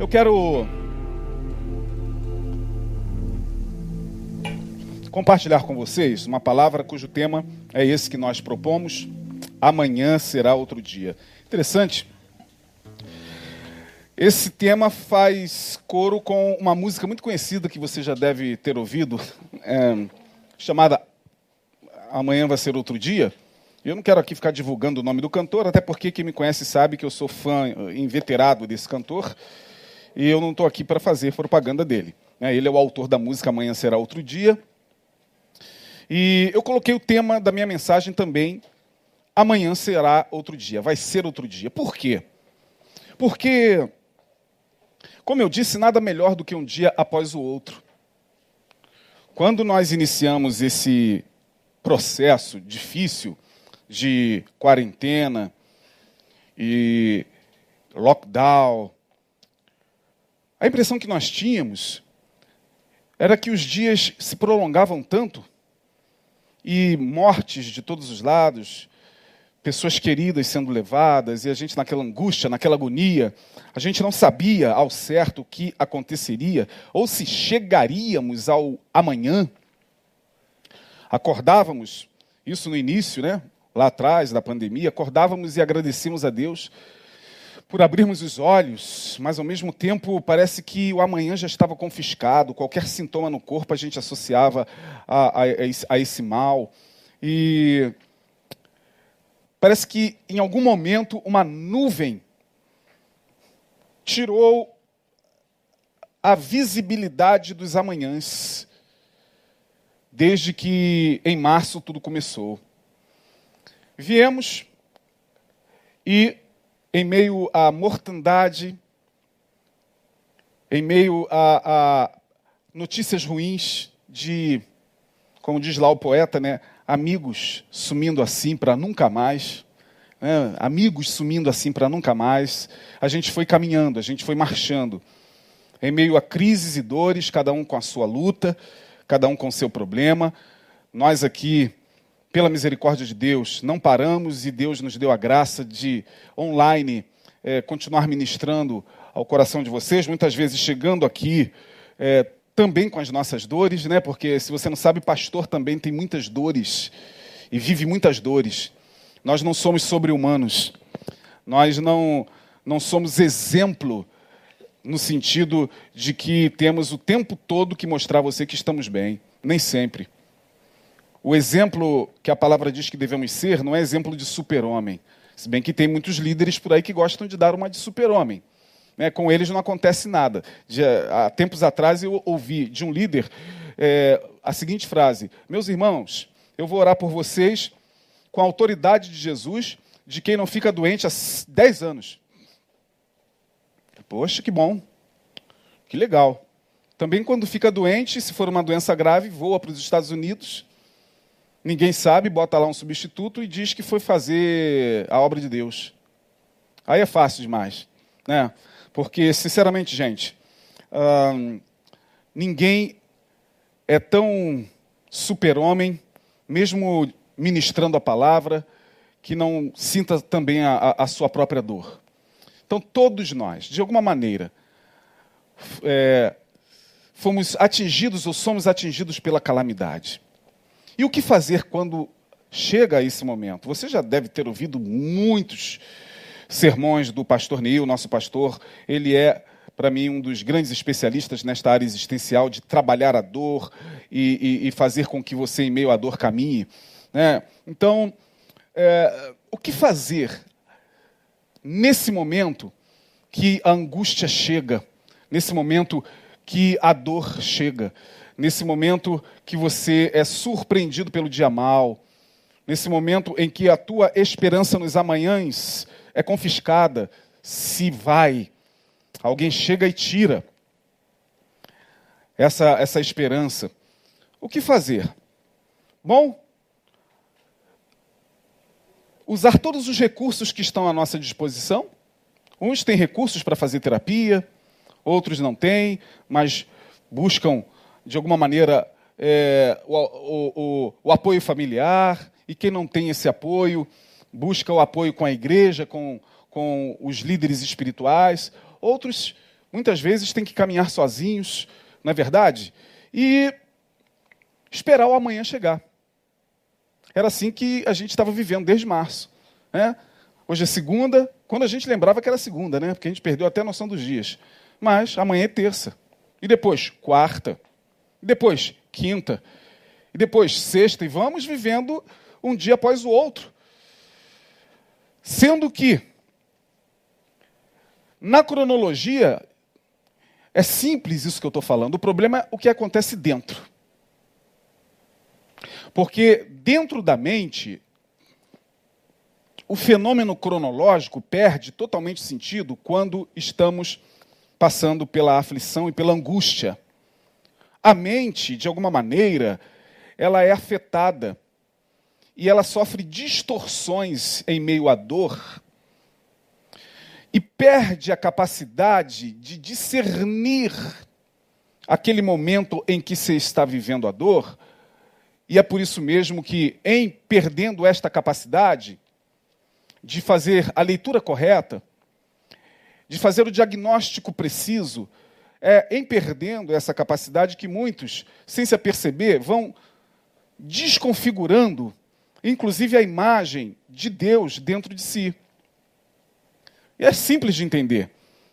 Eu quero compartilhar com vocês uma palavra cujo tema é esse que nós propomos. Amanhã será outro dia. Interessante. Esse tema faz coro com uma música muito conhecida que você já deve ter ouvido, é, chamada Amanhã vai ser outro dia. Eu não quero aqui ficar divulgando o nome do cantor, até porque quem me conhece sabe que eu sou fã inveterado desse cantor, e eu não estou aqui para fazer propaganda dele. Né? Ele é o autor da música Amanhã Será Outro Dia. E eu coloquei o tema da minha mensagem também, Amanhã Será Outro Dia, vai ser outro dia. Por quê? Porque, como eu disse, nada melhor do que um dia após o outro. Quando nós iniciamos esse processo difícil, de quarentena e lockdown, a impressão que nós tínhamos era que os dias se prolongavam tanto e mortes de todos os lados, pessoas queridas sendo levadas e a gente naquela angústia, naquela agonia, a gente não sabia ao certo o que aconteceria ou se chegaríamos ao amanhã. Acordávamos, isso no início, né? lá atrás da pandemia, acordávamos e agradecíamos a Deus por abrirmos os olhos, mas ao mesmo tempo parece que o amanhã já estava confiscado, qualquer sintoma no corpo a gente associava a, a, a esse mal. E parece que em algum momento uma nuvem tirou a visibilidade dos amanhãs, desde que em março tudo começou. Viemos e, em meio à mortandade, em meio a, a notícias ruins de, como diz lá o poeta, né, amigos sumindo assim para nunca mais, né, amigos sumindo assim para nunca mais, a gente foi caminhando, a gente foi marchando. Em meio a crises e dores, cada um com a sua luta, cada um com o seu problema, nós aqui pela misericórdia de Deus, não paramos e Deus nos deu a graça de, online, é, continuar ministrando ao coração de vocês, muitas vezes chegando aqui é, também com as nossas dores, né? porque se você não sabe, pastor também tem muitas dores e vive muitas dores. Nós não somos sobre-humanos, nós não, não somos exemplo no sentido de que temos o tempo todo que mostrar a você que estamos bem, nem sempre. O exemplo que a palavra diz que devemos ser não é exemplo de super-homem. Se bem que tem muitos líderes por aí que gostam de dar uma de super-homem. Né? Com eles não acontece nada. De, há tempos atrás eu ouvi de um líder é, a seguinte frase: Meus irmãos, eu vou orar por vocês com a autoridade de Jesus, de quem não fica doente há 10 anos. Poxa, que bom. Que legal. Também quando fica doente, se for uma doença grave, voa para os Estados Unidos Ninguém sabe, bota lá um substituto e diz que foi fazer a obra de Deus. Aí é fácil demais. Né? Porque, sinceramente, gente, hum, ninguém é tão super-homem, mesmo ministrando a palavra, que não sinta também a, a, sua própria dor. Então, todos nós, de alguma maneira, é, fomos atingidos ou somos atingidos pela calamidade. E o que fazer quando chega a esse momento? Você já deve ter ouvido muitos sermões do pastor Neil, nosso pastor. Ele é, para mim, um dos grandes especialistas nesta área existencial de trabalhar a dor e, e, e fazer com que você, em meio à dor, caminhe. Né? Então, é, o que fazer nesse momento que a angústia chega, nesse momento que a dor chega? Nesse momento que você é surpreendido pelo dia mal, nesse momento em que a tua esperança nos amanhãs é confiscada, se vai, alguém chega e tira essa, essa esperança. O que fazer? Bom, usar todos os recursos que estão à nossa disposição. Uns têm recursos para fazer terapia, outros não têm, mas buscam de alguma maneira, é, o, o, o, o apoio familiar, e quem não tem esse apoio, busca o apoio com a igreja, com, com os líderes espirituais. Outros muitas vezes têm que caminhar sozinhos, não é verdade? E esperar o amanhã chegar. Era assim que a gente estava vivendo desde março. Né? Hoje é segunda, quando a gente lembrava que era segunda, né? porque a gente perdeu até a noção dos dias. Mas amanhã é terça. E depois, quarta. E depois, quinta. E depois, sexta. E vamos vivendo um dia após o outro. Sendo que, na cronologia, é simples isso que eu estou falando. O problema é o que acontece dentro. Porque dentro da mente, o fenômeno cronológico perde totalmente sentido quando estamos passando pela aflição e pela angústia. A mente, de alguma maneira, ela é afetada e ela sofre distorções em meio à dor e perde a capacidade de discernir aquele momento em que se está vivendo a dor. E é por isso mesmo que, em perdendo esta capacidade de fazer a leitura correta, de fazer o diagnóstico preciso, é em perdendo essa capacidade que muitos, sem se aperceber, vão desconfigurando, inclusive a imagem de Deus dentro de si. E é simples de entender.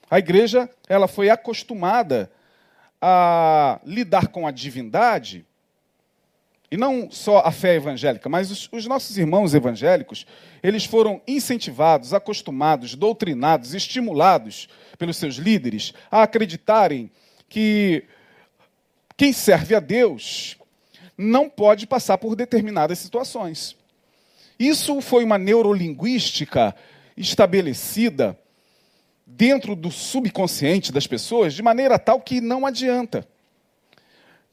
A igreja ela foi acostumada a lidar com a divindade e não só a fé evangélica, mas os, os, nossos irmãos evangélicos, eles foram incentivados, acostumados, doutrinados, estimulados pelos seus líderes a acreditarem que quem serve a Deus não pode passar por determinadas situações. Isso foi uma neurolinguística estabelecida dentro do subconsciente das pessoas de maneira tal que não adianta.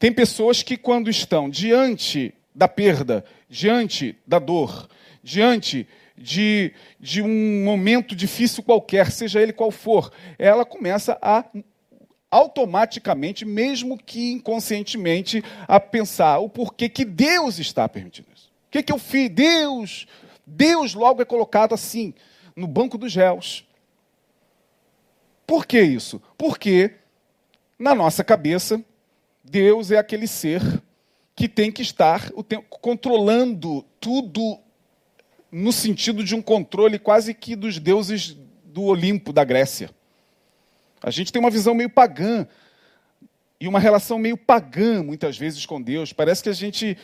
Tem pessoas que, quando estão diante da perda, diante da dor, diante de, de um momento difícil qualquer, seja ele qual for, ela começa a automaticamente, mesmo que inconscientemente, a pensar o porquê que Deus está permitindo isso. O que, que eu fiz? Deus, Deus logo é colocado assim, no banco dos réus. Por que isso? Porque na nossa cabeça Deus é aquele ser que tem que estar o tempo, controlando tudo no sentido de um controle quase que dos deuses do Olimpo da Grécia. A gente tem uma visão meio pagã e uma relação meio pagã muitas vezes com Deus. Parece que a gente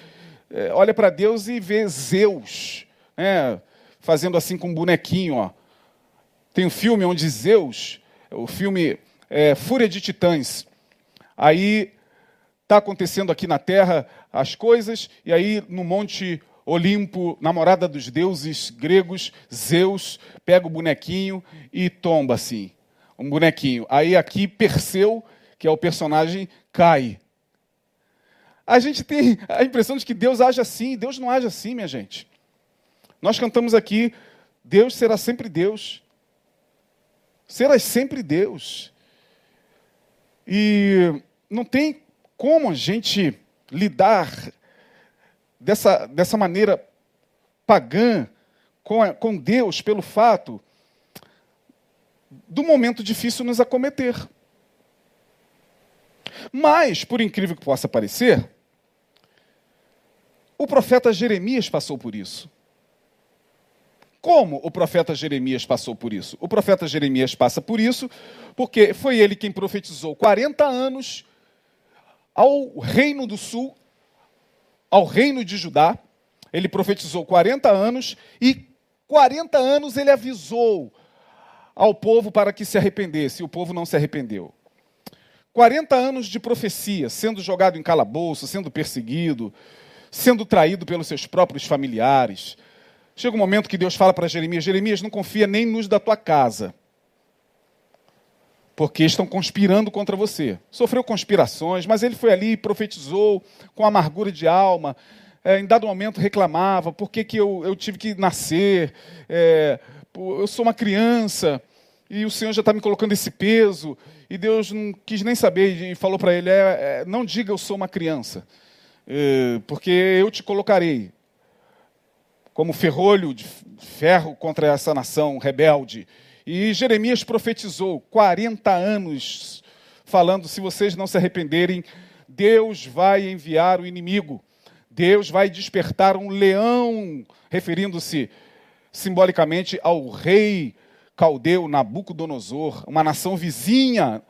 é, olha para Deus e vê Zeus, né, fazendo assim com um bonequinho. Ó. Tem um filme onde Zeus, o filme é, Fúria de Titãs, aí está acontecendo aqui na terra as coisas, e aí no Monte Olimpo, namorada dos deuses gregos, Zeus, pega o bonequinho e tomba assim. Um bonequinho. Aí aqui Perseu, que é o personagem, cai. A gente tem a impressão de que Deus age assim. Deus não age assim, minha gente. Nós cantamos aqui, Deus será sempre Deus. Serás sempre Deus. E não tem como a gente lidar dessa, dessa maneira pagã com, a, com Deus pelo fato do momento difícil nos acometer. Mas, por incrível que possa parecer, o profeta Jeremias passou por isso. Como o profeta Jeremias passou por isso? O profeta Jeremias passa por isso porque foi ele quem profetizou 40 anos ao reino do sul, ao reino de Judá. Ele profetizou 40 anos e 40 anos ele avisou ao povo para que se arrependesse, e o povo não se arrependeu. 40 anos de profecia, sendo jogado em calabouço, sendo perseguido, sendo traído pelos seus próprios familiares. Chega um momento que Deus fala para Jeremias: Jeremias, não confia nem nos da tua casa porque estão conspirando contra você. Sofreu conspirações, mas ele foi ali e profetizou com amargura de alma. É, em dado momento reclamava: por que, que eu, eu tive que nascer? É, eu sou uma criança e o Senhor já está me colocando esse peso. E Deus não quis nem saber e falou para ele: é, é, não diga eu sou uma criança, é, porque eu te colocarei como ferrolho de ferro contra essa nação rebelde E Jeremias profetizou 40 anos, falando: se vocês não se arrependerem, Deus vai enviar o inimigo, Deus vai despertar um leão, referindo-se simbolicamente ao rei caldeu Nabucodonosor, uma nação vizinha,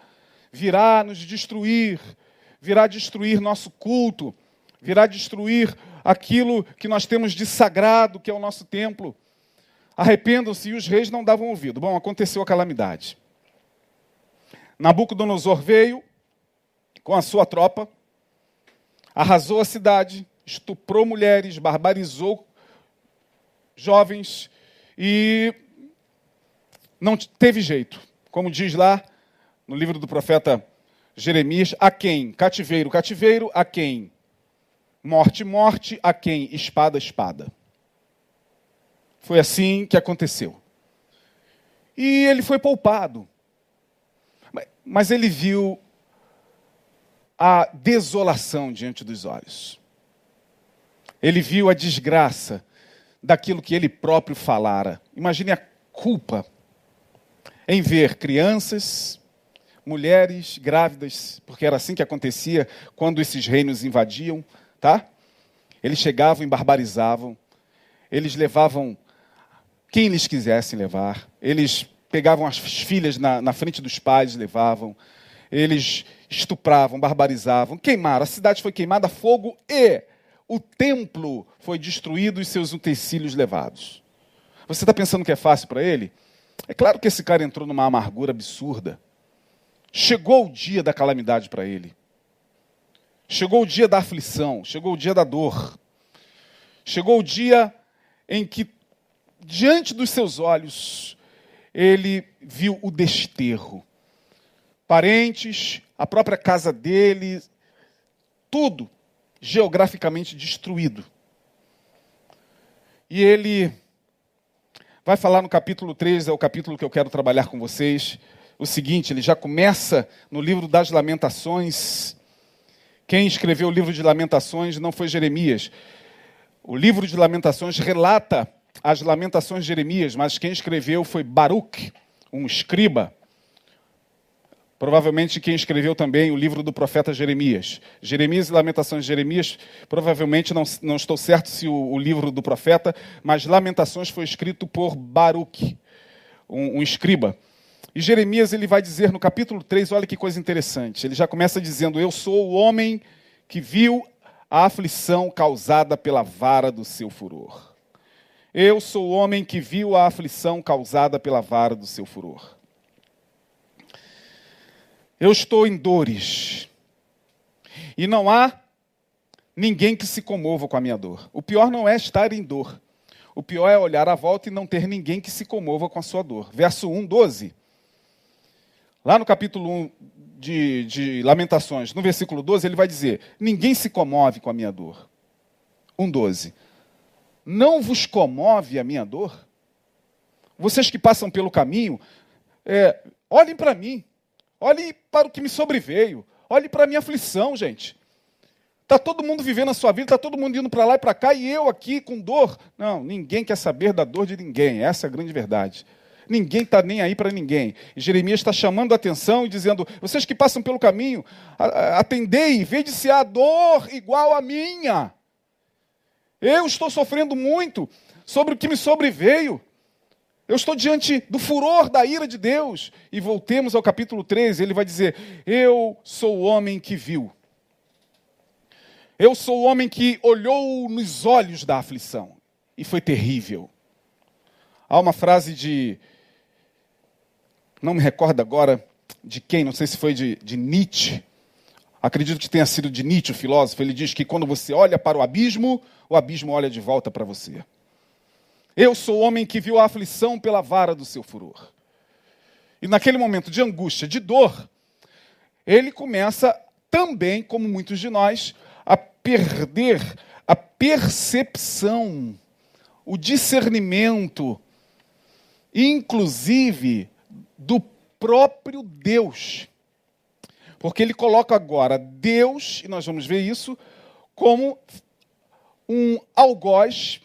virá nos destruir, virá destruir nosso culto, virá destruir aquilo que nós temos de sagrado, que é o nosso templo. Arrependam-se e os reis não davam ouvido. Bom, aconteceu a calamidade. Nabucodonosor veio com a sua tropa, arrasou a cidade, estuprou mulheres, barbarizou jovens e não teve jeito. Como diz lá no livro do profeta Jeremias, a quem cativeiro, cativeiro, a quem morte, morte, a quem espada, espada. Foi assim que aconteceu. E ele foi poupado. Mas ele viu a desolação diante dos olhos. Ele viu a desgraça daquilo que ele próprio falara. Imagine a culpa em ver crianças, mulheres grávidas, porque era assim que acontecia quando esses reinos invadiam, tá? Eles chegavam e barbarizavam, eles levavam quem eles quisessem levar, eles pegavam as filhas na, na frente dos pais, levavam, eles estupravam, barbarizavam, queimaram, a cidade foi queimada a fogo e o templo foi destruído e seus utensílios levados. Você está pensando que é fácil para ele? É claro que esse cara entrou numa amargura absurda. Chegou o dia da calamidade para ele. Chegou o dia da aflição, chegou o dia da dor. Chegou o dia em que, diante dos seus olhos, ele viu o desterro. Parentes, a própria casa dele, tudo geograficamente destruído. E ele vai falar no capítulo 3, é o capítulo que eu quero trabalhar com vocês, o seguinte: ele já começa no livro das Lamentações. Quem escreveu o livro de Lamentações não foi Jeremias. O livro de Lamentações relata as Lamentações de Jeremias, mas quem escreveu foi Baruch, um escriba. Provavelmente quem escreveu também o livro do profeta Jeremias. Jeremias e Lamentações de Jeremias, provavelmente não, não estou certo se o, o livro do profeta, mas Lamentações foi escrito por Baruch, um, um escriba. E Jeremias ele vai dizer no capítulo 3, olha que coisa interessante. Ele já começa dizendo: Eu sou o homem que viu a aflição causada pela vara do seu furor. Eu sou o homem que viu a aflição causada pela vara do seu furor. Eu estou em dores. E não há ninguém que se comova com a minha dor. O pior não é estar em dor. O pior é olhar à volta e não ter ninguém que se comova com a sua dor. Verso 1, 12. Lá no capítulo 1 de, de Lamentações, no versículo 12, ele vai dizer: Ninguém se comove com a minha dor. 1,12. Não vos comove a minha dor? Vocês que passam pelo caminho, é, olhem para mim. Olhe para o que me sobreveio. Olhe para a minha aflição, gente. Está todo mundo vivendo a sua vida, está todo mundo indo para lá e para cá, e eu aqui com dor. Não, ninguém quer saber da dor de ninguém. Essa é a grande verdade. Ninguém está nem aí para ninguém. E Jeremias está chamando a atenção e dizendo: vocês que passam pelo caminho, atendei, vede se há dor igual a minha. Eu estou sofrendo muito sobre o que me sobreveio. Eu estou diante do furor da ira de Deus. E voltemos ao capítulo 13, ele vai dizer: Eu sou o homem que viu. Eu sou o homem que olhou nos olhos da aflição. E foi terrível. Há uma frase de. Não me recordo agora de quem, não sei se foi de, de Nietzsche. Acredito que tenha sido de Nietzsche, o filósofo. Ele diz que quando você olha para o abismo, o abismo olha de volta para você. Eu sou o homem que viu a aflição pela vara do seu furor. E naquele momento de angústia, de dor, ele começa também, como muitos de nós, a perder a percepção, o discernimento, inclusive do próprio Deus. Porque ele coloca agora Deus, e nós vamos ver isso, como um algoz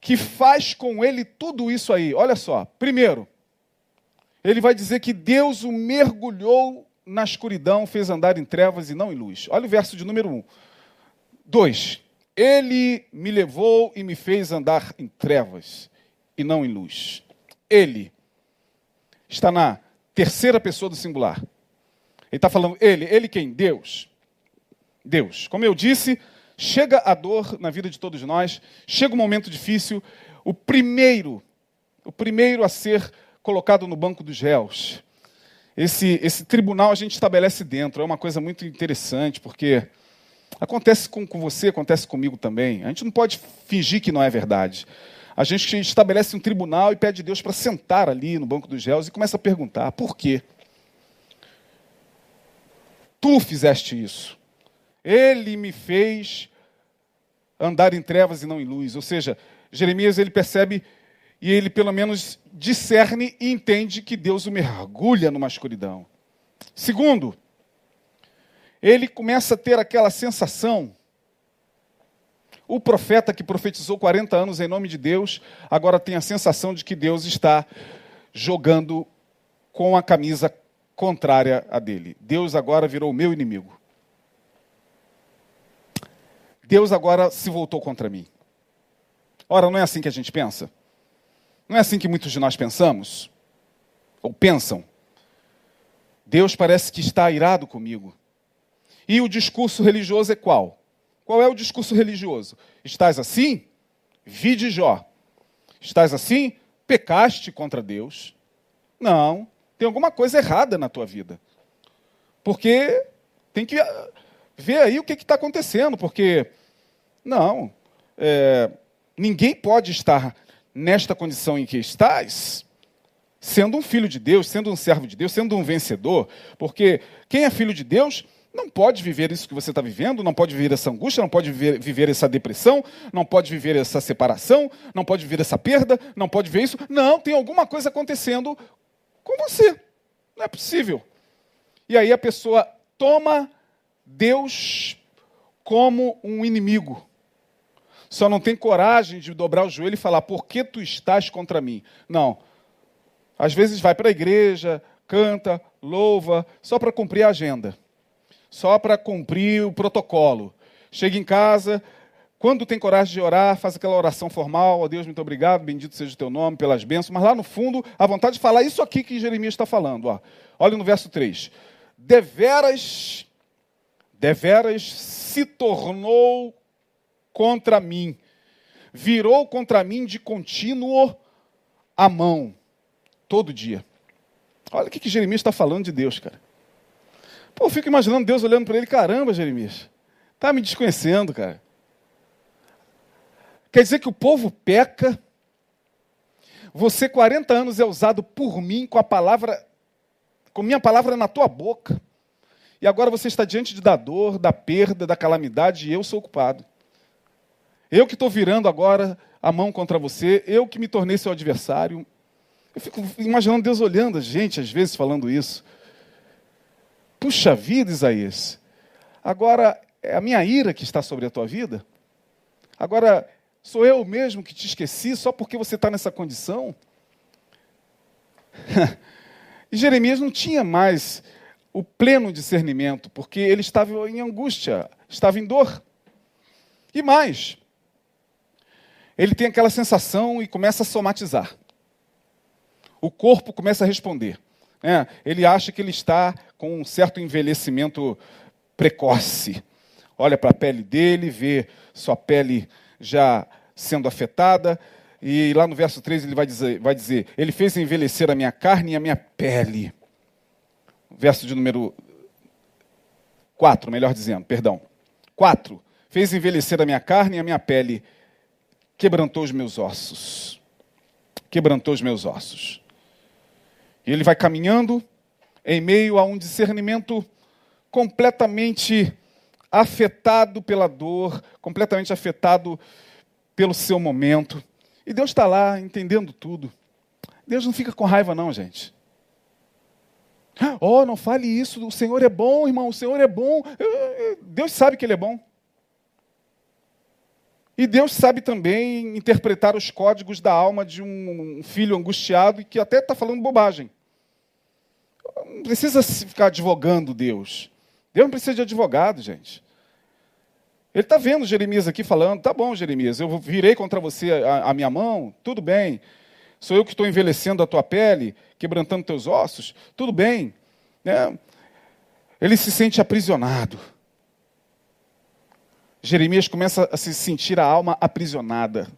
que faz com ele tudo isso aí. Olha só. Primeiro, ele vai dizer que Deus o mergulhou na escuridão, fez andar em trevas e não em luz. Olha o verso de número 1. Um. 2. Ele me levou e me fez andar em trevas e não em luz. Ele está na terceira pessoa do singular. Ele está falando ele. Ele quem? Deus. Deus. Como eu disse, chega a dor na vida de todos nós, chega um momento difícil, o primeiro, o primeiro a ser colocado no banco dos réus. Esse, esse tribunal a gente estabelece dentro, é uma coisa muito interessante, porque acontece com, com você, acontece comigo também. A gente não pode fingir que não é verdade. A gente estabelece um tribunal e pede a Deus para sentar ali no banco dos réus e começa a perguntar: por quê? Tu fizeste isso. Ele me fez andar em trevas e não em luz. Ou seja, Jeremias ele percebe e ele pelo menos discerne e entende que Deus o mergulha numa escuridão. Segundo, ele começa a ter aquela sensação. O profeta que profetizou 40 anos em nome de Deus, agora tem a sensação de que Deus está jogando com a camisa contrária a dele. Deus agora virou meu inimigo. Deus agora se voltou contra mim. Ora, não é assim que a gente pensa? Não é assim que muitos de nós pensamos? Ou pensam? Deus parece que está irado comigo. E o discurso religioso é qual? Qual é o discurso religioso? Estás assim? Vide Jó. Estás assim? Pecaste contra Deus. Não, tem alguma coisa errada na tua vida. Porque tem que ah, ver aí o que está acontecendo, porque, não, é, ninguém pode estar nesta condição em que estás sendo um filho de Deus, sendo um servo de Deus, sendo um vencedor, porque quem é filho de Deus não pode viver isso que você está vivendo, não pode viver essa angústia, não pode viver, viver, essa depressão, não pode viver essa separação, não pode viver essa perda, não pode ver isso. Não, tem alguma coisa acontecendo com você. Não é possível. E aí a pessoa toma Deus como um inimigo. Só não tem coragem de dobrar o joelho e falar: por que tu estás contra mim? Não. Às vezes vai para a igreja, canta, louva, só para cumprir a agenda só para cumprir o protocolo. Chega em casa, quando tem coragem de orar, faz aquela oração formal, ó oh, Deus, muito obrigado, bendito seja o teu nome, pelas bênçãos, mas lá no fundo, a vontade de falar isso aqui que Jeremias está falando. Ó. Olha no verso 3. Deveras, deveras se tornou contra mim, virou contra mim de contínuo a mão, todo dia. Olha o que, que Jeremias está falando de Deus, cara. Pô, eu fico imaginando Deus olhando para ele, caramba, Jeremias, tá me desconhecendo, cara. Quer dizer que o povo peca, você 40 anos é usado por mim com a palavra, com minha palavra na tua boca. E agora você está diante da dor, da perda, da calamidade, e eu sou culpado. Eu que estou virando agora a mão contra você, eu que me tornei seu adversário. Eu fico imaginando Deus olhando a gente, às vezes, falando isso. Puxa vida, Isaías. Agora é a minha ira que está sobre a tua vida? Agora sou eu mesmo que te esqueci só porque você está nessa condição? e Jeremias não tinha mais o pleno discernimento, porque ele estava em angústia, estava em dor. E mais, ele tem aquela sensação e começa a somatizar. O corpo começa a responder. É, ele acha que ele está com um certo envelhecimento precoce. Olha para a pele dele, vê sua pele já sendo afetada, e lá no verso 3 ele vai dizer, vai dizer: Ele fez envelhecer a minha carne e a minha pele. Verso de número 4, melhor dizendo, perdão. 4. Fez envelhecer a minha carne e a minha pele, quebrantou os meus ossos. Quebrantou os meus ossos. E ele vai caminhando em meio a um discernimento completamente afetado pela dor, completamente afetado pelo seu momento. E Deus está lá entendendo tudo. Deus não fica com raiva, não, gente. Oh, não fale isso, o Senhor é bom, irmão, o Senhor é bom. Deus sabe que Ele é bom. E Deus sabe também interpretar os códigos da alma de um filho angustiado e que até está falando bobagem. Não precisa ficar advogando Deus. Deus não precisa de advogado, gente. Ele está vendo Jeremias aqui falando: tá bom, Jeremias, eu virei contra você a, a minha mão, tudo bem. Sou eu que estou envelhecendo a tua pele, quebrantando teus ossos, tudo bem. Né? Ele se sente aprisionado. Jeremias começa a se sentir a alma aprisionada.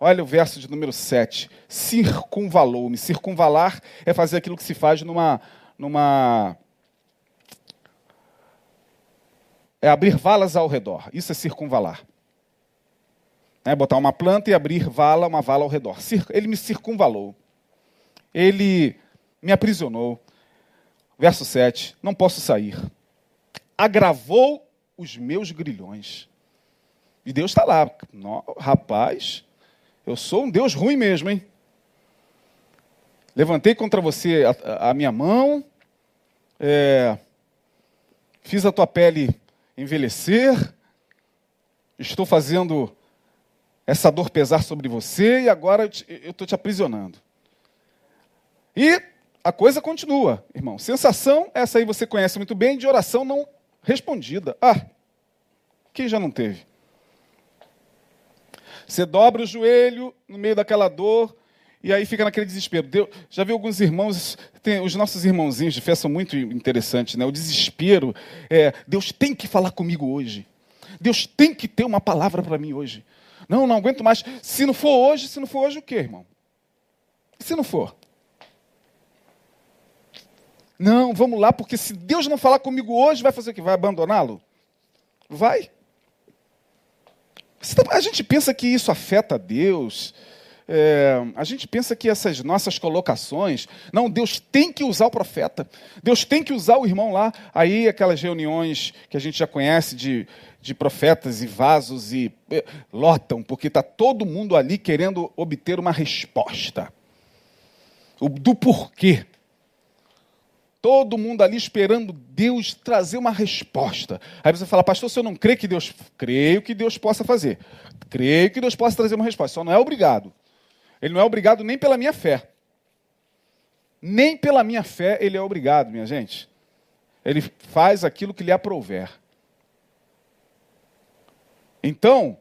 Olha o verso de número 7. Circunvalou-me. Circunvalar é fazer aquilo que se faz numa. numa é abrir valas ao redor. Isso é circunvalar. É botar uma planta e abrir vala, uma vala ao redor. Ele me circunvalou. Ele me aprisionou. Verso 7. Não posso sair. Agravou os meus grilhões. E Deus está lá. rapaz, eu sou um Deus ruim mesmo, hein? Levantei contra você a, a minha mão, é, fiz a tua pele envelhecer, estou fazendo essa dor pesar sobre você e agora eu estou te aprisionando. E a coisa continua, irmão. Sensação, essa aí você conhece muito bem, de oração não respondida. Ah, quem já não teve? Você dobra o joelho no meio daquela dor e aí fica naquele desespero. Deus, já vi alguns irmãos, tem, os nossos irmãozinhos de fé são muito interessantes, né? O desespero é, Deus tem que falar comigo hoje. Deus tem que ter uma palavra para mim hoje. Não, não aguento mais. Se não for hoje, se não for hoje, o quê, irmão? E se não for? Não, vamos lá, porque se Deus não falar comigo hoje, vai fazer o que? Vai abandoná-lo? Vai. Tá, a gente pensa que isso afeta Deus. É, a gente pensa que essas nossas colocações, não, Deus tem que usar o profeta, Deus tem que usar o irmão lá. Aí aquelas reuniões que a gente já conhece de, de profetas e vasos e é, lotam, porque está todo mundo ali querendo obter uma resposta o, do porquê. Todo mundo ali esperando Deus trazer uma resposta. Aí você fala, pastor, se eu não crê que Deus. Creio que Deus possa fazer. Creio que Deus possa trazer uma resposta. Só não é obrigado. Ele não é obrigado nem pela minha fé. Nem pela minha fé ele é obrigado, minha gente. Ele faz aquilo que lhe aprouver. Então,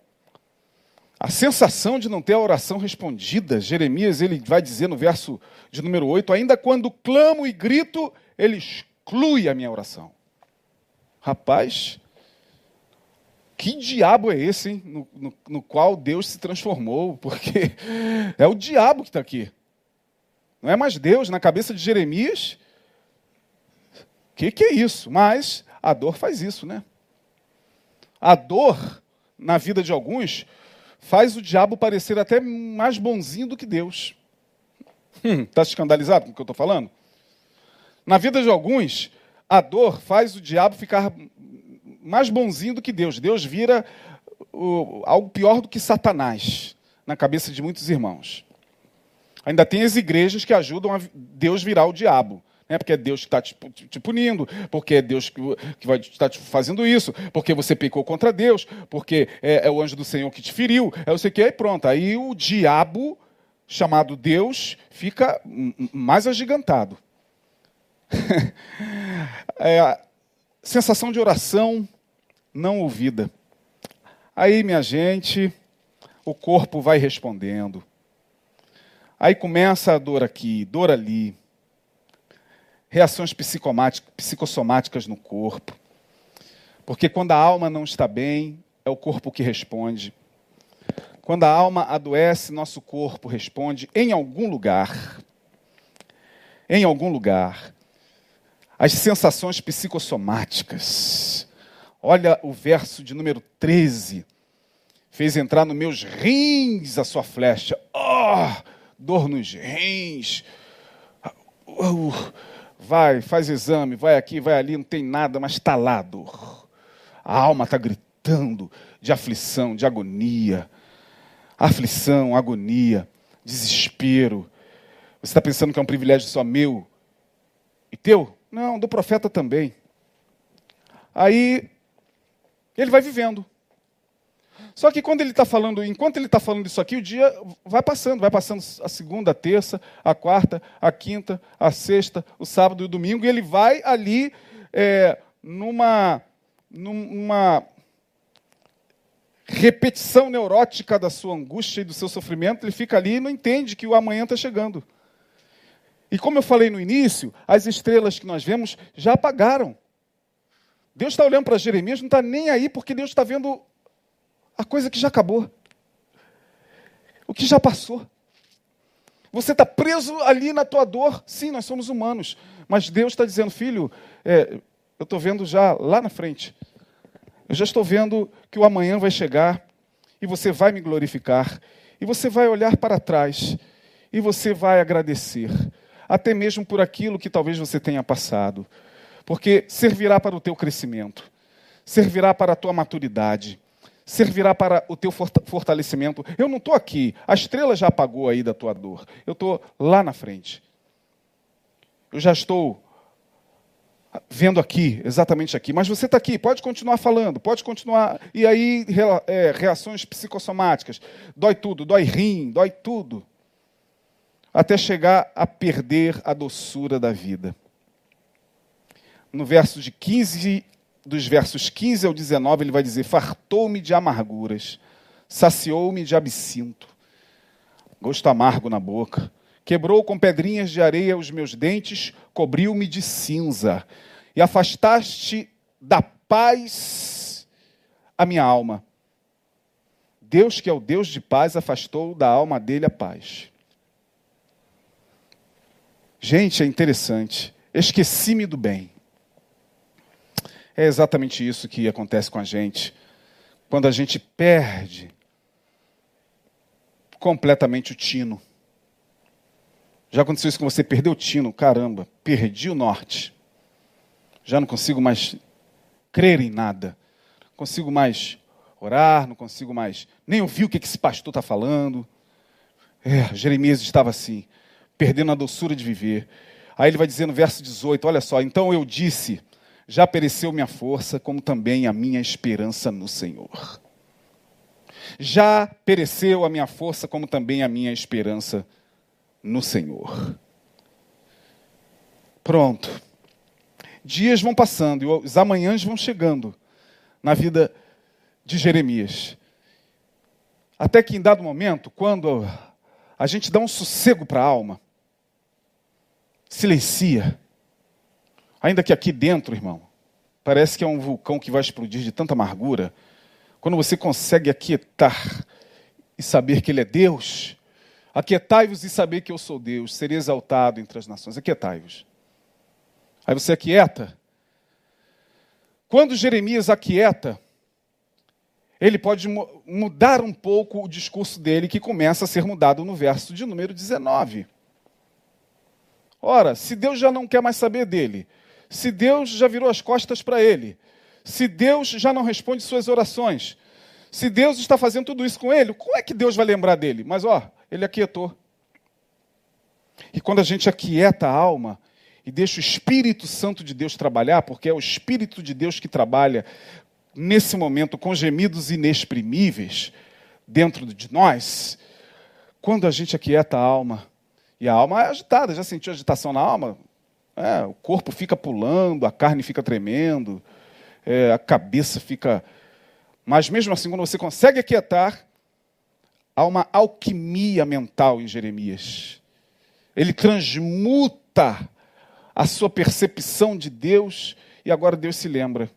a sensação de não ter a oração respondida, Jeremias ele vai dizer no verso de número 8, ainda quando clamo e grito, ele exclui a minha oração. Rapaz, que diabo é esse? No, no, no qual Deus se transformou? Porque é o diabo que está aqui. Não é mais Deus. Na cabeça de Jeremias, o que, que é isso? Mas a dor faz isso, né? A dor, na vida de alguns, faz o diabo parecer até mais bonzinho do que Deus. Está hum, tá escandalizado com o que eu estou falando? Na vida de alguns, a dor faz o diabo ficar mais bonzinho do que Deus. Deus vira o, algo pior do que Satanás na cabeça de muitos irmãos. Ainda tem as igrejas que ajudam a Deus virar o diabo. Né? Porque é Deus que está te, te, punindo, porque é Deus que, que vai estar te fazendo isso, porque você pecou contra Deus, porque é, é o anjo do Senhor que te feriu, é o sei que, e pronto. Aí o diabo, chamado Deus, fica mais agigantado. é, sensação de oração não ouvida. Aí, minha gente, o corpo vai respondendo. Aí começa a dor aqui, dor ali. Reações psicossomáticas no corpo. Porque quando a alma não está bem, é o corpo que responde. Quando a alma adoece, nosso corpo responde em algum lugar. Em algum lugar as sensações psicossomáticas. Olha o verso de número 13. Fez entrar nos meus rins a sua flecha. Oh, dor nos rins. Uh, vai, faz exame, vai aqui, vai ali, não tem nada, mas está lá a dor. A alma está gritando de aflição, de agonia. Aflição, agonia, desespero. Você está pensando que é um privilégio só meu e teu? Não, do profeta também. Aí ele vai vivendo. Só que quando ele está falando, enquanto ele está falando isso aqui, o dia vai passando, vai passando a segunda, a terça, a quarta, a quinta, a sexta, o sábado e o domingo, e ele vai ali é, numa, numa repetição neurótica da sua angústia e do seu sofrimento, ele fica ali e não entende que o amanhã está chegando. E como eu falei no início, as estrelas que nós vemos já apagaram. Deus está olhando para Jeremias, não está nem aí, porque Deus está vendo a coisa que já acabou. O que já passou. Você está preso ali na tua dor. Sim, nós somos humanos. Mas Deus está dizendo, filho, é, eu estou vendo já lá na frente. Eu já estou vendo que o amanhã vai chegar e você vai me glorificar. E você vai olhar para trás e você vai agradecer. Até mesmo por aquilo que talvez você tenha passado. Porque servirá para o teu crescimento, servirá para a tua maturidade, servirá para o teu fortalecimento. Eu não estou aqui, a estrela já apagou aí da tua dor. Eu estou lá na frente. Eu já estou vendo aqui, exatamente aqui. Mas você está aqui, pode continuar falando, pode continuar. E aí, é, reações psicossomáticas. Dói tudo, dói rim, dói tudo. Até chegar a perder a doçura da vida. No verso de 15 dos versos 15 ao 19, ele vai dizer: Fartou-me de amarguras, saciou-me de absinto, gosto amargo na boca. Quebrou com pedrinhas de areia os meus dentes, cobriu-me de cinza, e afastaste da paz a minha alma. Deus, que é o Deus de paz, afastou da alma dele a paz. Gente, é interessante. Esqueci-me do bem. É exatamente isso que acontece com a gente. Quando a gente perde completamente o tino. Já aconteceu isso com você? Perdeu o tino, caramba, perdi o norte. Já não consigo mais crer em nada. Não consigo mais orar, não consigo mais nem ouvir o que esse pastor está falando. É, Jeremias estava assim, perdendo a doçura de viver. Aí ele vai dizer no verso 18: Olha só, então eu disse já pereceu minha força, como também a minha esperança no Senhor. Já pereceu a minha força, como também a minha esperança no Senhor. Pronto. Dias vão passando e os amanhãs vão chegando na vida de Jeremias. Até que em dado momento, quando a gente dá um sossego para a alma, silencia, Ainda que aqui dentro, irmão, parece que é um vulcão que vai explodir de tanta amargura. Quando você consegue aquietar e saber que Ele é Deus, aquietai-vos e saber que eu sou Deus, serei exaltado entre as nações. Aquietai-vos. Aí você aquieta. Quando Jeremias aquieta, ele pode mudar um pouco o discurso dele, que começa a ser mudado no verso de número 19. Ora, se Deus já não quer mais saber dele, se Deus já virou as costas para ele, se Deus já não responde suas orações, se Deus está fazendo tudo isso com ele, como é que Deus vai lembrar dele? Mas ó, ele aquietou. E quando a gente aquieta a alma e deixa o Espírito Santo de Deus trabalhar, porque é o Espírito de Deus que trabalha nesse momento com gemidos inexprimíveis dentro de nós, quando a gente aquieta a alma, e a alma é agitada, já sentiu agitação na alma? É, o corpo fica pulando, a carne fica tremendo, é, a cabeça fica. Mas mesmo assim, quando você consegue aquietar, há uma alquimia mental em Jeremias. Ele transmuta a sua percepção de Deus e agora Deus se lembra.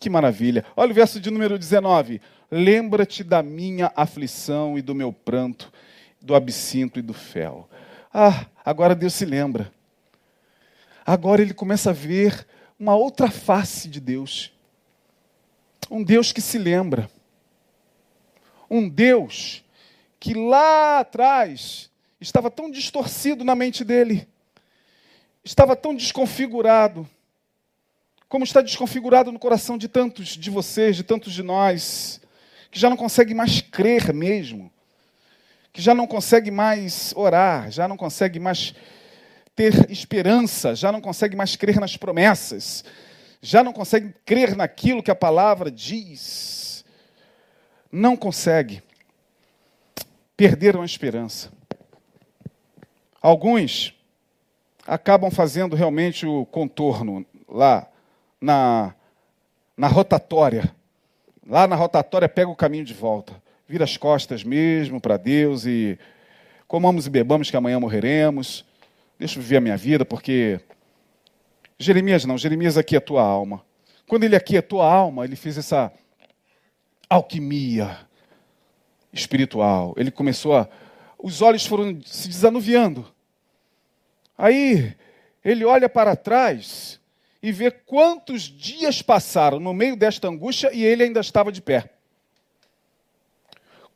Que maravilha. Olha o verso de número 19. Lembra-te da minha aflição e do meu pranto, do absinto e do fel. Ah, agora Deus se lembra agora ele começa a ver uma outra face de Deus. Um Deus que se lembra. Um Deus que lá atrás estava tão distorcido na mente dele, estava tão desconfigurado, como está desconfigurado no coração de tantos de vocês, de tantos de nós, que já não consegue mais crer mesmo, que já não consegue mais orar, já não consegue mais ter esperança, já não consegue mais crer nas promessas, já não consegue crer naquilo que a palavra diz. não consegue. Perderam a esperança. Alguns acabam fazendo realmente o contorno lá na, na rotatória. Lá na rotatória pega o caminho de volta. Vira as costas mesmo para Deus e comamos e bebamos que amanhã morreremos. Deixa eu viver a minha vida, porque Jeremias não, Jeremias aqui é a alma. Quando ele aqui é a alma, ele fez essa alquimia espiritual. Ele começou a. Os olhos foram se desanuviando. Aí ele olha para trás e vê quantos dias passaram no meio desta angústia e ele ainda estava de pé.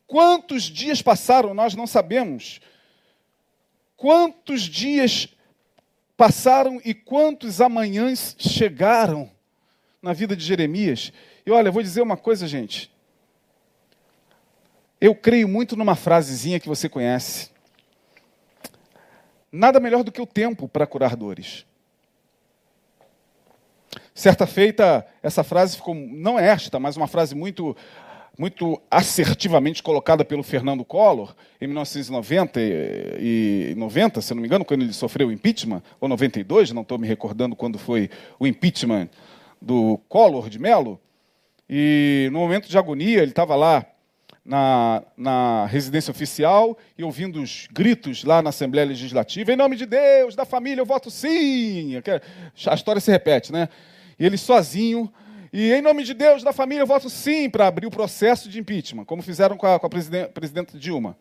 Quantos dias passaram, nós não sabemos. Quantos dias passaram e quantos amanhãs chegaram na vida de Jeremias. E olha, vou dizer uma coisa, gente. Eu creio muito numa frasezinha que você conhece. Nada melhor do que o tempo para curar dores. Certa feita, essa frase ficou, não é esta, mas uma frase muito, muito assertivamente colocada pelo Fernando Collor, em 1990, e 90, se não me engano, quando ele sofreu o impeachment, ou 92, não estou me recordando quando foi o impeachment do Collor de Mello. E no momento de agonia, ele estava lá na, na residência oficial e ouvindo os gritos lá na Assembleia Legislativa: em nome de Deus, da família, eu voto sim. A história se repete, né? E ele sozinho, e em nome de Deus, da família, eu voto sim para abrir o processo de impeachment, como fizeram com a, com a presidente, presidenta Dilma.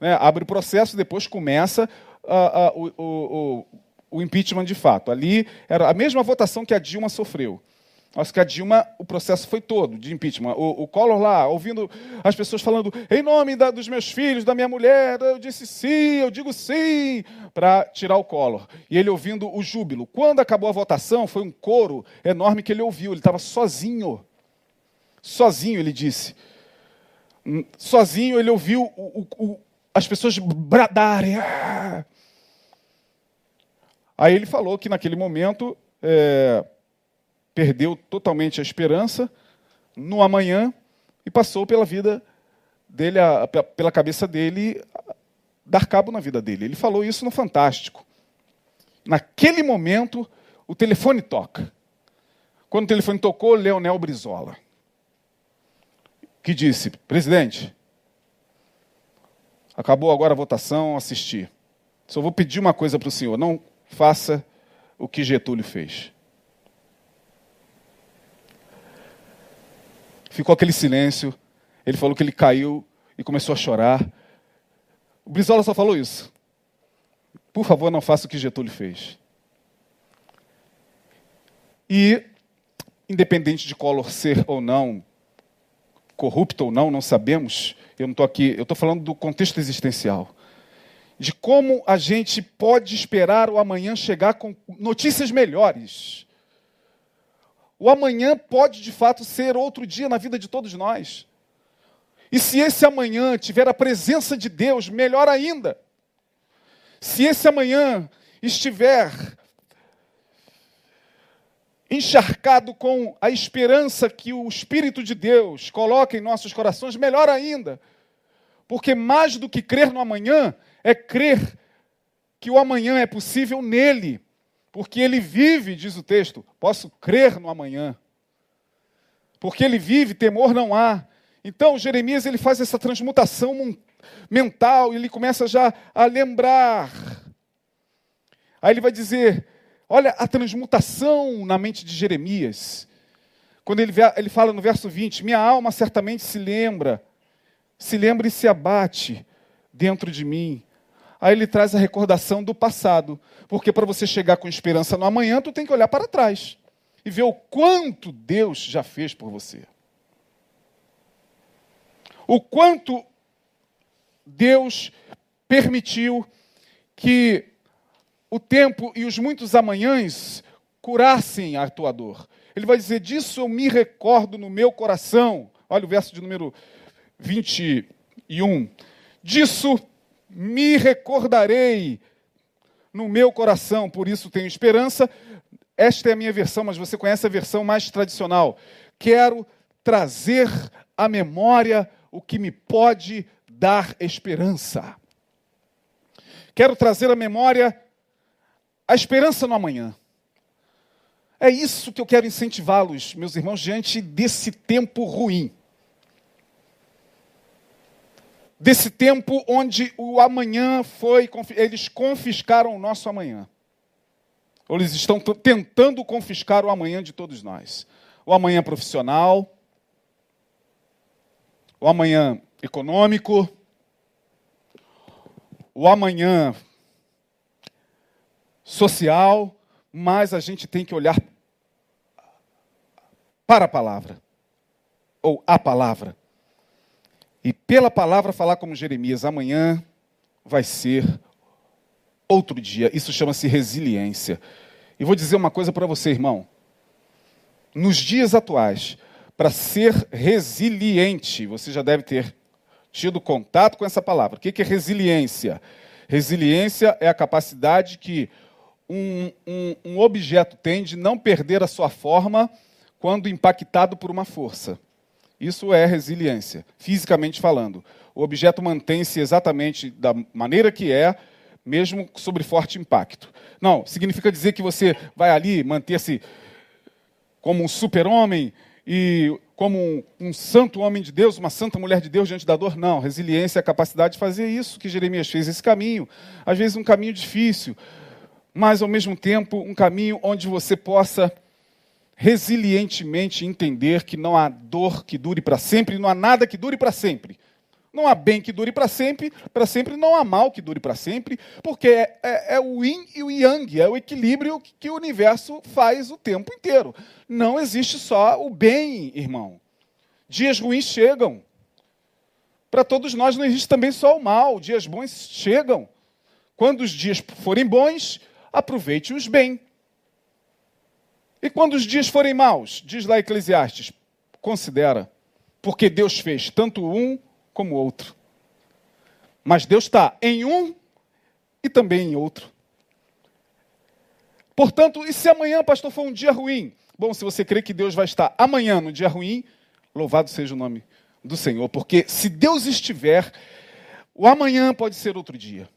Né? Abre o processo, depois começa uh, uh, o, o, o impeachment de fato. Ali era a mesma votação que a Dilma sofreu. Acho que a Dilma, o processo foi todo de impeachment. O, o Collor lá, ouvindo as pessoas falando, em nome da, dos meus filhos, da minha mulher, eu disse sim, eu digo sim, para tirar o Collor. E ele ouvindo o júbilo. Quando acabou a votação, foi um coro enorme que ele ouviu. Ele estava sozinho. Sozinho, ele disse. Hum, sozinho, ele ouviu o, o, as pessoas bradarem. Ah! Aí ele falou que naquele momento. É, perdeu totalmente a esperança no amanhã e passou pela vida dele, a, pela cabeça dele, dar cabo na vida dele. Ele falou isso no Fantástico. Naquele momento, o telefone toca. Quando o telefone tocou, Leonel Brizola, que disse: Presidente, acabou agora a votação, assisti. Só vou pedir uma coisa para o senhor: não faça o que Getúlio fez. Ficou aquele silêncio. Ele falou que ele caiu e começou a chorar. O Brizola só falou isso. Por favor, não faça o que Getúlio fez. E, independente de Collor ser ou não, corrupto ou não, não sabemos. Eu não estou aqui, eu estou falando do contexto existencial. De como a gente pode esperar o amanhã chegar com notícias melhores. O amanhã pode de fato ser outro dia na vida de todos nós. E se esse amanhã tiver a presença de Deus, melhor ainda. Se esse amanhã estiver encharcado com a esperança que o Espírito de Deus coloca em nossos corações, melhor ainda. Porque mais do que crer no amanhã, é crer que o amanhã é possível nele porque ele vive, diz o texto, posso crer no amanhã. Porque ele vive, temor não há. Então, Jeremias ele faz essa transmutação mental, ele começa já a lembrar. Aí ele vai dizer: olha a transmutação na mente de Jeremias. Quando ele, ele fala no verso 20: Minha alma certamente se lembra, se lembra e se abate dentro de mim. Aí ele traz a recordação do passado. Porque para você chegar com esperança no amanhã, tu tem que olhar para trás e ver o quanto Deus já fez por você. O quanto Deus permitiu que o tempo e os muitos amanhãs curassem a tua dor. Ele vai dizer: Disso eu me recordo no meu coração. Olha o verso de número 21. Disso me recordarei no meu coração, por isso tenho esperança. Esta é a minha versão, mas você conhece a versão mais tradicional. Quero trazer à memória o que me pode dar esperança. Quero trazer à memória a esperança no amanhã. É isso que eu quero incentivá-los, meus irmãos, diante desse tempo ruim. Desse tempo onde o amanhã foi, eles confiscaram o nosso amanhã. Ou eles estão tentando confiscar o amanhã de todos nós. O amanhã profissional, o amanhã econômico, o amanhã social, mas a gente tem que olhar para a palavra, ou a palavra. E pela palavra falar como Jeremias, amanhã vai ser outro dia. Isso chama-se resiliência. E vou dizer uma coisa para você, irmão. Nos dias atuais, para ser resiliente, você já deve ter tido contato com essa palavra. O que é resiliência? Resiliência é a capacidade que um, um, um objeto tem de não perder a sua forma quando impactado por uma força. Isso é resiliência, fisicamente falando. O objeto mantém-se exatamente da maneira que é, mesmo sobre forte impacto. Não, significa dizer que você vai ali manter-se como um super-homem e como um, um, santo homem de Deus, uma santa mulher de Deus diante da dor. Não, resiliência é a capacidade de fazer isso que Jeremias fez, esse caminho. Às vezes um caminho difícil, mas ao mesmo tempo um caminho onde você possa resilientemente entender que não há dor que dure para sempre, não há nada que dure para sempre. Não há bem que dure para sempre, para sempre não há mal que dure para sempre, porque é, é, é, o yin e o yang, é o equilíbrio que o universo faz o tempo inteiro. Não existe só o bem, irmão. Dias ruins chegam. Para todos nós não existe também só o mal, dias bons chegam. Quando os dias forem bons, aproveite-os bem. E quando os dias forem maus, diz lá Eclesiastes, considera, porque Deus fez tanto um como outro. Mas Deus está em um e também em outro. Portanto, e se amanhã, pastor, for um dia ruim? Bom, se você crê que Deus vai estar amanhã no dia ruim, louvado seja o nome do Senhor, porque se Deus estiver, o amanhã pode ser outro dia.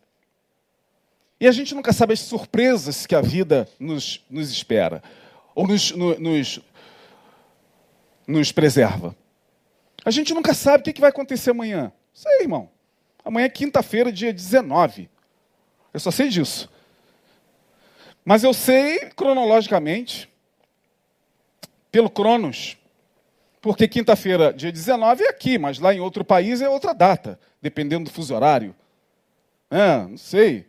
E a gente nunca sabe as surpresas que a vida nos, nos espera ou nos, nos, nos preserva. A gente nunca sabe o que vai acontecer amanhã. Sei, irmão. Amanhã é quinta-feira, dia 19. Eu só sei disso. Mas eu sei cronologicamente, pelo Cronos, porque quinta-feira, dia 19, é aqui, mas lá em outro país é outra data, dependendo do fuso horário. É, não sei.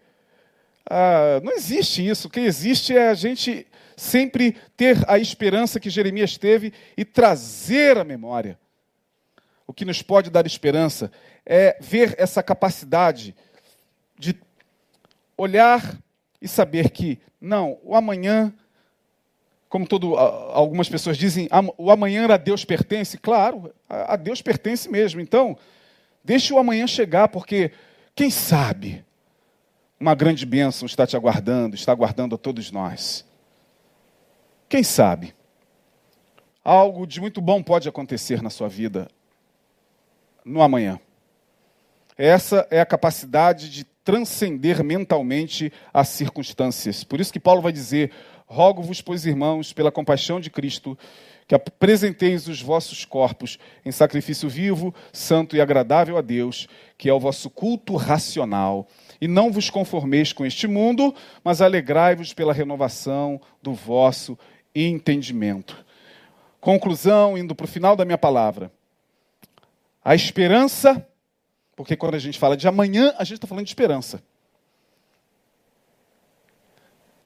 Ah, não existe isso. O que existe é a gente sempre ter a esperança que Jeremias teve e trazer a memória. O que nos pode dar esperança é ver essa capacidade de olhar e saber que, não, o amanhã, como todo, algumas pessoas dizem, o amanhã a Deus pertence. Claro, a Deus pertence mesmo. Então, deixe o amanhã chegar, porque, quem sabe, uma grande bênção está te aguardando, está aguardando a todos nós. Quem sabe? Algo de muito bom pode acontecer na sua vida no amanhã. Essa é a capacidade de transcender mentalmente as circunstâncias. Por isso que Paulo vai dizer: Rogo-vos, pois, irmãos, pela compaixão de Cristo, que apresenteis os vossos corpos em sacrifício vivo, santo e agradável a Deus, que é o vosso culto racional. E não vos conformeis com este mundo, mas alegrai-vos pela renovação do vosso e entendimento. Conclusão, indo para o final da minha palavra. A esperança, porque quando a gente fala de amanhã, a gente está falando de esperança.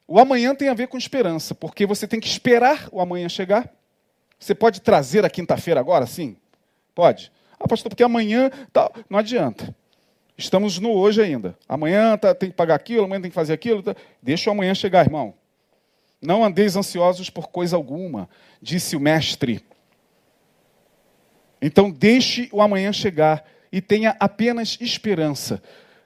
O amanhã tem a ver com esperança, porque você tem que esperar o amanhã chegar. Você pode trazer a quinta-feira agora, sim? Pode. Ah, pastor, porque amanhã tá... não adianta. Estamos no hoje ainda. Amanhã tá, tem que pagar aquilo, amanhã tem que fazer aquilo. Tá... Deixa o amanhã chegar, irmão. Não andeis ansiosos por coisa alguma, disse o mestre. Então deixe o amanhã chegar e tenha apenas esperança.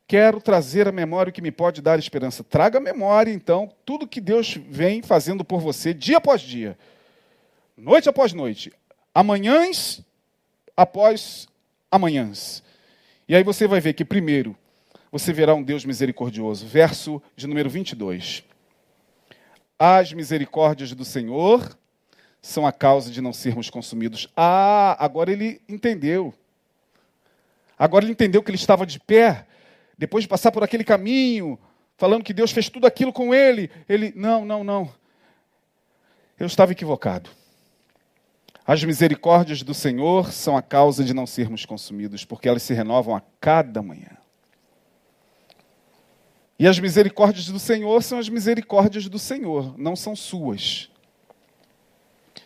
Quero trazer a memória o que me pode dar esperança. Traga a memória, então, tudo que Deus vem fazendo por você dia após dia, noite após noite, amanhãs após amanhãs. E aí você vai ver que, primeiro, você verá um Deus misericordioso. Verso de número 22. As misericórdias do Senhor são a causa de não sermos consumidos. Ah, agora ele entendeu. Agora ele entendeu que ele estava de pé, depois de passar por aquele caminho, falando que Deus fez tudo aquilo com ele. Ele, não, não, não. Eu estava equivocado. As misericórdias do Senhor são a causa de não sermos consumidos, porque elas se renovam a cada manhã. E as misericórdias do Senhor são as misericórdias do Senhor, não são suas.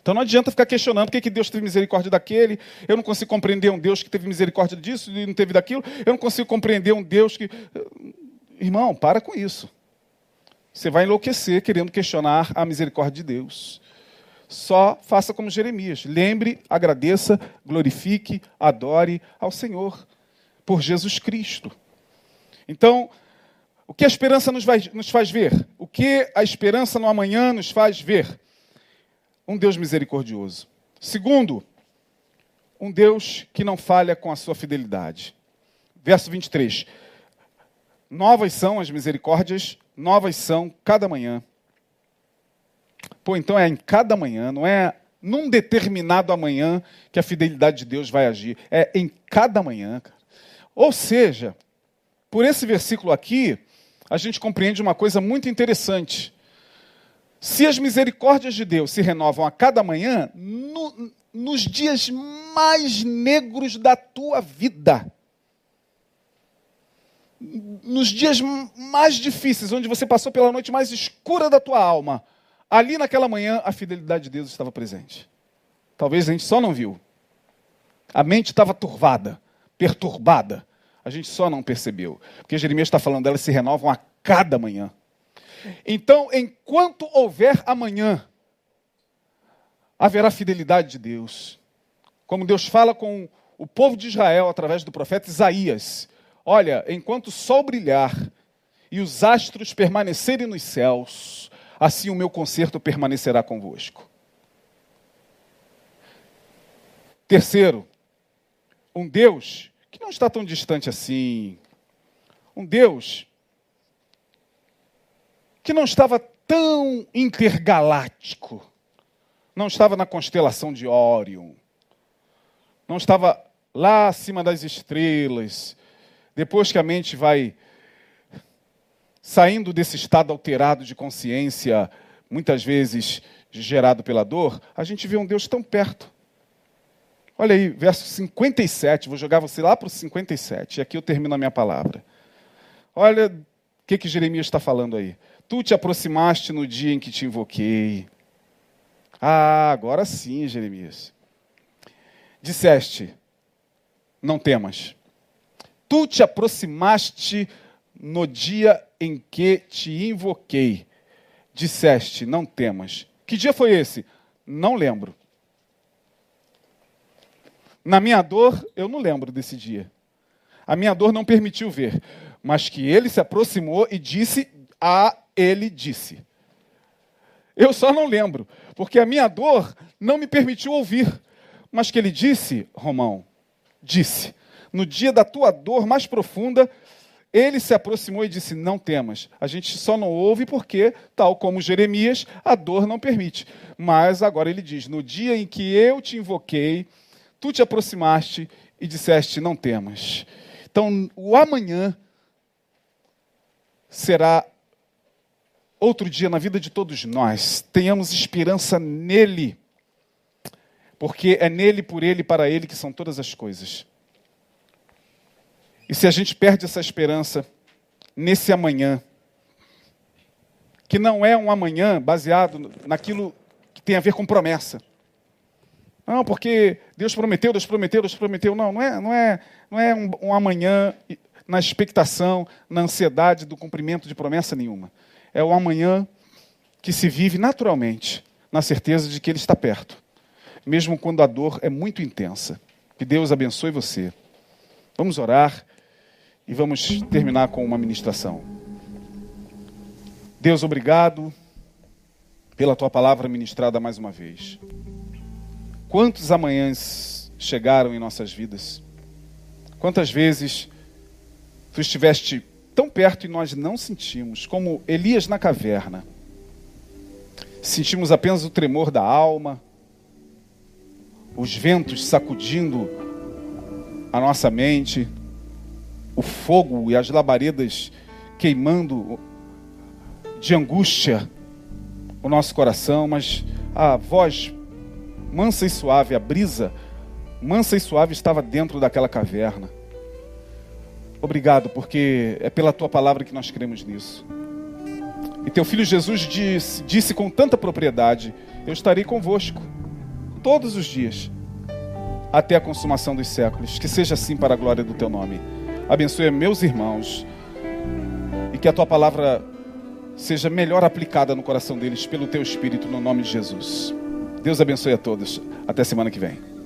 Então não adianta ficar questionando por que, que Deus teve misericórdia daquele, eu não consigo compreender um Deus que teve misericórdia disso e não teve daquilo, eu não consigo compreender um Deus que. Irmão, para com isso. Você vai enlouquecer querendo questionar a misericórdia de Deus. Só faça como Jeremias. Lembre, agradeça, glorifique, adore ao Senhor por Jesus Cristo. Então, o que a esperança nos, vai, nos faz ver? O que a esperança no amanhã nos faz ver? Um Deus misericordioso. Segundo, um Deus que não falha com a sua fidelidade. Verso 23. Novas são as misericórdias, novas são cada manhã. Pô, então é em cada manhã, não é num determinado amanhã que a fidelidade de Deus vai agir. É em cada manhã. Ou seja, por esse versículo aqui, a gente compreende uma coisa muito interessante. Se as misericórdias de Deus se renovam a cada manhã, no, nos dias mais negros da tua vida, nos dias mais difíceis, onde você passou pela noite mais escura da tua alma, ali naquela manhã a fidelidade de Deus estava presente. Talvez a gente só não viu. A mente estava turvada, perturbada. A gente só não percebeu. Porque Jeremias está falando, elas se renovam a cada manhã. Então, enquanto houver amanhã, haverá fidelidade de Deus. Como Deus fala com o povo de Israel através do profeta Isaías: Olha, enquanto o sol brilhar e os astros permanecerem nos céus, assim o meu conserto permanecerá convosco. Terceiro, um Deus não está tão distante assim. Um Deus que não estava tão intergaláctico. Não estava na constelação de Órion. Não estava lá acima das estrelas. Depois que a mente vai saindo desse estado alterado de consciência, muitas vezes gerado pela dor, a gente vê um Deus tão perto. Olha aí, verso 57, vou jogar você lá para o 57, e aqui eu termino a minha palavra. Olha o que, que Jeremias está falando aí. Tu te aproximaste no dia em que te invoquei. Ah, agora sim, Jeremias. Disseste, não temas. Tu te aproximaste no dia em que te invoquei. Disseste, não temas. Que dia foi esse? Não lembro. Na minha dor, eu não lembro desse dia. A minha dor não permitiu ver, mas que ele se aproximou e disse a ele disse. Eu só não lembro, porque a minha dor não me permitiu ouvir, mas que ele disse, Romão, disse. No dia da tua dor mais profunda, ele se aproximou e disse: Não temas. A gente só não ouve porque, tal como Jeremias, a dor não permite. Mas agora ele diz: No dia em que eu te invoquei, tu te aproximaste e disseste: Não temas. Então, o amanhã será outro dia na vida de todos nós. Tenhamos esperança nele, porque é nele, por ele, para ele que são todas as coisas. E se a gente perde essa esperança nesse amanhã, que não é um amanhã baseado naquilo que tem a ver com promessa, não, porque Deus prometeu, Deus prometeu, Deus prometeu. Não, não é, não é, não é um, um amanhã na expectação, na ansiedade do cumprimento de promessa nenhuma. É o amanhã que se vive naturalmente, na certeza de que Ele está perto, mesmo quando a dor é muito intensa. Que Deus abençoe você. Vamos orar e vamos terminar com uma ministração. Deus, obrigado pela tua palavra ministrada mais uma vez. Quantos amanhãs chegaram em nossas vidas? Quantas vezes tu estiveste tão perto e nós não sentimos, como Elias na caverna. Sentimos apenas o tremor da alma, os ventos sacudindo a nossa mente, o fogo e as labaredas queimando de angústia o nosso coração, mas a voz mansa e suave, a brisa mansa e suave estava dentro daquela caverna. Obrigado, porque é pela tua palavra que nós cremos nisso. E teu filho Jesus disse, disse com tanta propriedade: Eu estarei convosco todos os dias, até a consumação dos séculos. Que seja assim para a glória do teu nome. Abençoe meus irmãos e que a tua palavra seja melhor aplicada no coração deles pelo teu espírito, no nome de Jesus. Deus abençoe a todos. Até semana que vem.